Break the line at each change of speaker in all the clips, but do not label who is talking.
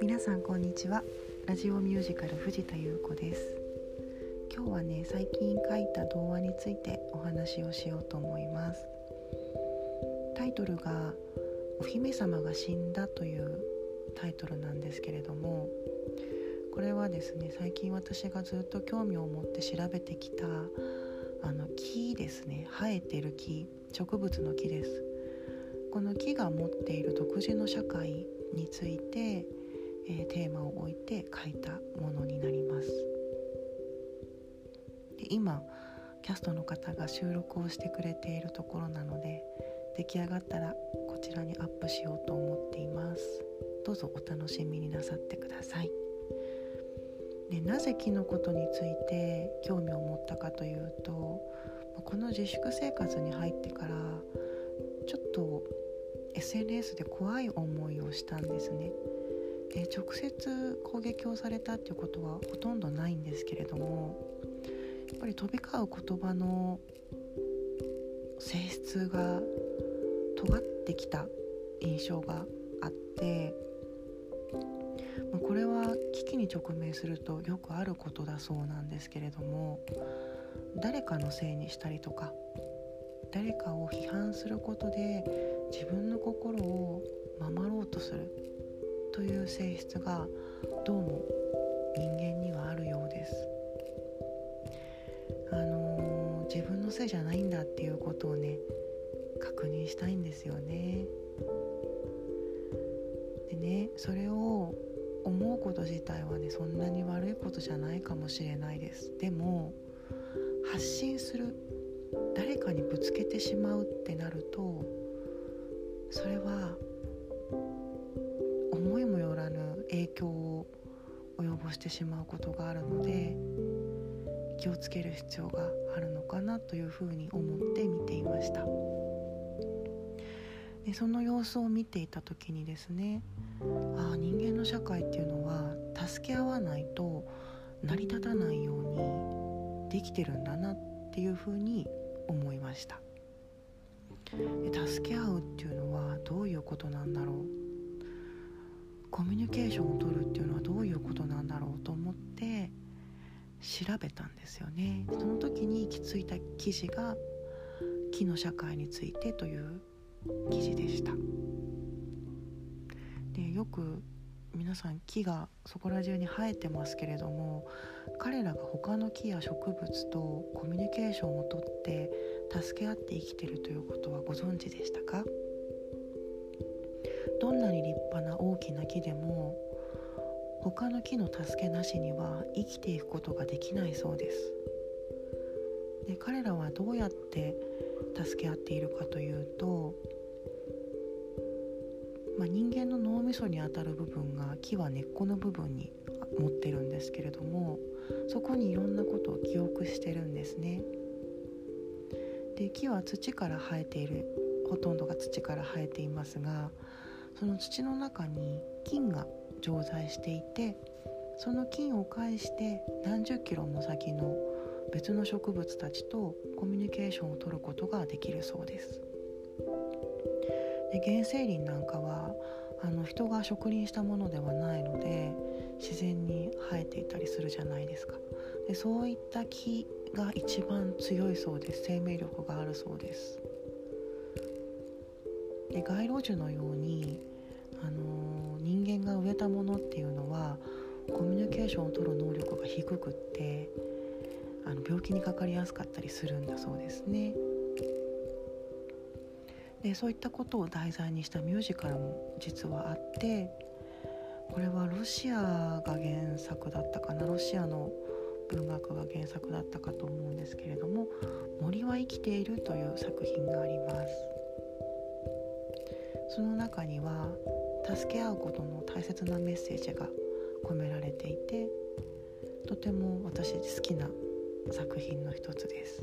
皆さんこんにちは。ラジオミュージカル藤田優子です。今日はね最近書いた童話についてお話をしようと思います。タイトルがお姫様が死んだというタイトルなんですけれどもこれはですね最近私がずっと興味を持って調べてきたあの木ですね。生えてる木。植物の木です。この木が持っている独自の社会について、えー、テーマを置いて書いたものになります。で今キャストの方が収録をしてくれているところなので出来上がったらこちらにアップしようと思っています。どうぞお楽しみになさってください。でなぜ木のことについて興味を持ったかというとこの自粛生活に入ってからちょっと SNS で怖い思いをしたんですね。で直接攻撃をされたっていうことはほとんどないんですけれどもやっぱり飛び交う言葉の性質が尖ってきた印象があってこれは危機に直面するとよくあることだそうなんですけれども誰かのせいにしたりとか誰かを批判することで自分の心を守ろうとするという性質がどうも人間にはあるようです。あのー、自分のせいじゃないんだっていうことをね確認したいんですよね。でねそれを思うこと自体はねそんなに悪いことじゃないかもしれないです。でも発信する誰かにぶつけてしまうってなるとそれは思いもよらぬ影響を及ぼしてしまうことがあるので気をつける必要があるのかなというふうに思って見ていました。でその様子を見ていた時にですねああ人間の社会っていうのは助け合わないと成り立たないようにできてるんだなっていうふうに思いました。助け合うっていうのはどういうことなんだろう？コミュニケーションをとるっていうのはどういうことなんだろうと思って調べたんですよね。その時に行き着いた記事が「木の社会について」という記事でした。でよく皆さん木がそこら中に生えてますけれども彼らが他の木や植物とコミュニケーションをとって助け合って生きてるということはご存知でしたか？どんなに立派な大きな木でも他の木の助けなしには生きていくことができないそうです。で彼らはどうやって助け合っているかというとまあ、人間の脳みそにあたる部分が木は根っこの部分に持ってるんですけれどもそこにいろんなことを記憶してるんですね。で木は土から生えているほとんどが土から生えていますがその土の中に菌が常在していてその菌を介して何十キロも先の別の植物たちとコミュニケーションをとることができるそうです。で原生林なんかは人が植林したものではないので自然に生えていたりするじゃないですか。でそういった木が一番強いそうです。生命力があるそうです。で街路樹のように、あのー、人間が植えたものっていうのはコミュニケーションをとる能力が低くってあの病気にかかりやすかったりするんだそうですね。でそういったことを題材にしたミュージカルも実はあってこれはロシアが原作だったかなロシアの文学が原作だったかと思うんですけれども「森は生きている」という作品がありますその中には助け合うことの大切なメッセージが込められていてとても私好きな作品の一つです。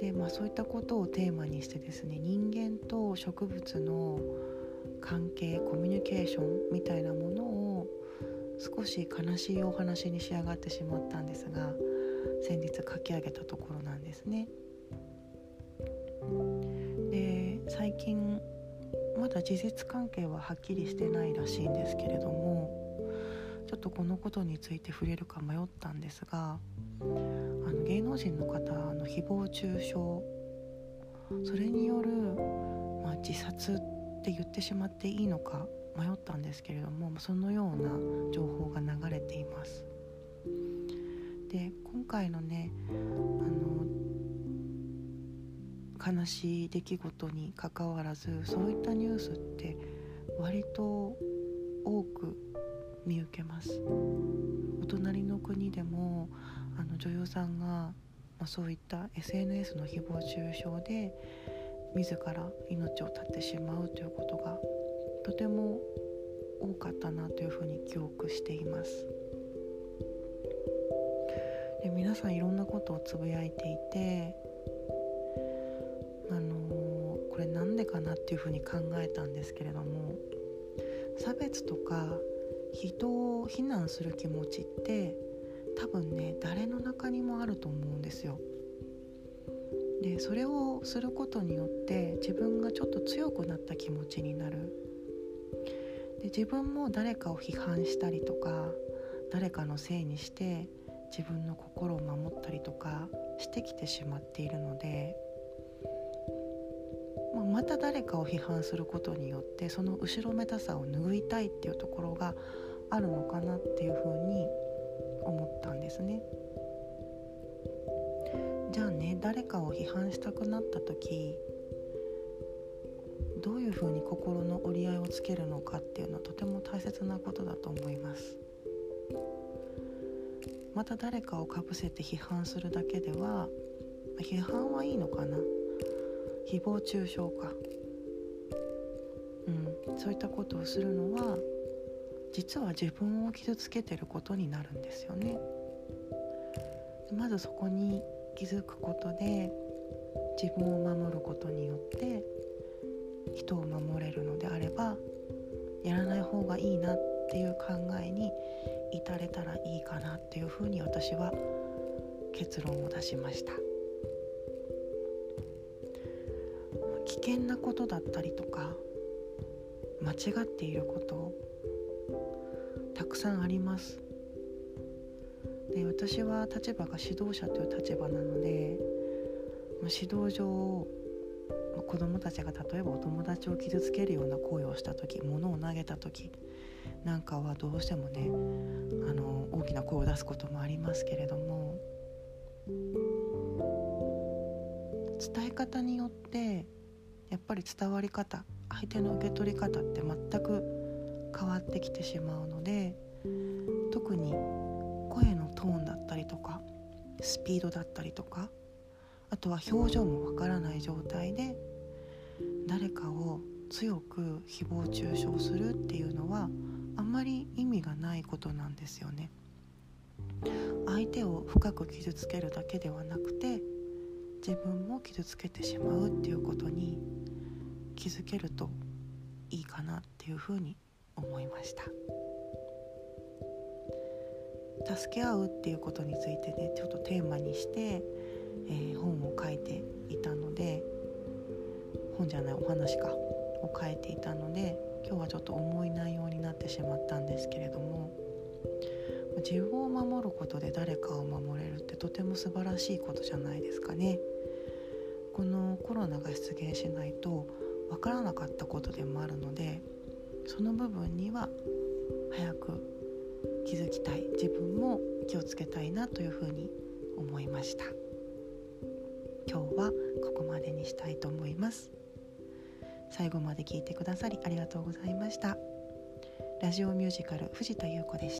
で、まあ、そういったことをテーマにしてですね人間と植物の関係コミュニケーションみたいなものを少し悲しいお話に仕上がってしまったんですが先日書き上げたところなんですね。で最近まだ事実関係ははっきりしてないらしいんですけれどもちょっとこのことについて触れるか迷ったんですが芸能人の方の誹謗中傷それによる、まあ、自殺って言ってしまっていいのか迷ったんですけれどもそのような情報が流れています。で今回のねあの悲しい出来事にかかわらずそういったニュースって割と多く見受けますお隣の国でもあの女優さんが、まあ、そういった SNS の誹謗中傷で自ら命を絶ってしまうということがとても多かったなというふうに記憶しています。で皆さんいろんなことをつぶやいていてあのー、これなんでかなっていうふうに考えたんですけれども差別とか人を非難する気持ちって多分ね誰の中にもあると思うんですよ。でそれをすることによって自分がちょっと強くなった気持ちになるで自分も誰かを批判したりとか誰かのせいにして自分の心を守ったりとかしてきてしまっているので、まあ、また誰かを批判することによってその後ろめたさを拭いたいっていうところがあるのかなっていうふうにったんですね。じゃあね誰かを批判したくなった時どういうふうに心の折り合いをつけるのかっていうのはとても大切なことだと思います。また誰かをかぶせて批判するだけでは批判はいいのかな？誹謗中傷か。うんそういったことをするのは実は自分を傷つけてることになるんですよね。まずそこに気づくことで自分を守ることによって人を守れるのであればやらない方がいいなっていう考えに至れたらいいかなっていうふうに私は結論を出しました。危険なことだったりとか間違っていることくさんあります。で私は立場が指導者という立場なので、指導上子どもたちが例えばお友達を傷つけるような行為をした時物を投げた時なんかはどうしてもねあの大きな声を出すこともありますけれども伝え方によってやっぱり伝わり方相手の受け取り方って全く変わってきてしまうので特に声のトーンだったりとかスピードだったりとかあとは表情もわからない状態で誰かを強く誹謗中傷するっていうのはあんまり意味がないことなんですよね。相手を深く傷つけるだけではなくて自分も傷つけてしまうっていうことに気づけるといいかなっていうふうに思いました助け合うっていうことについてねちょっとテーマにして、えー、本を書いていたので本じゃないお話かを書いていたので今日はちょっと重い内容になってしまったんですけれども自分を守ることで誰かを守れるってとても素晴らしいことじゃないですかね。このコロナが出現しないと分からなかったことでもあるのでその部分には早く気づきたい。自分も気をつけたいなというふうに思いました。今日はここまでにしたいと思います。最後まで聞いてくださりありがとうございました。ラジオミュージカル藤田優子でした。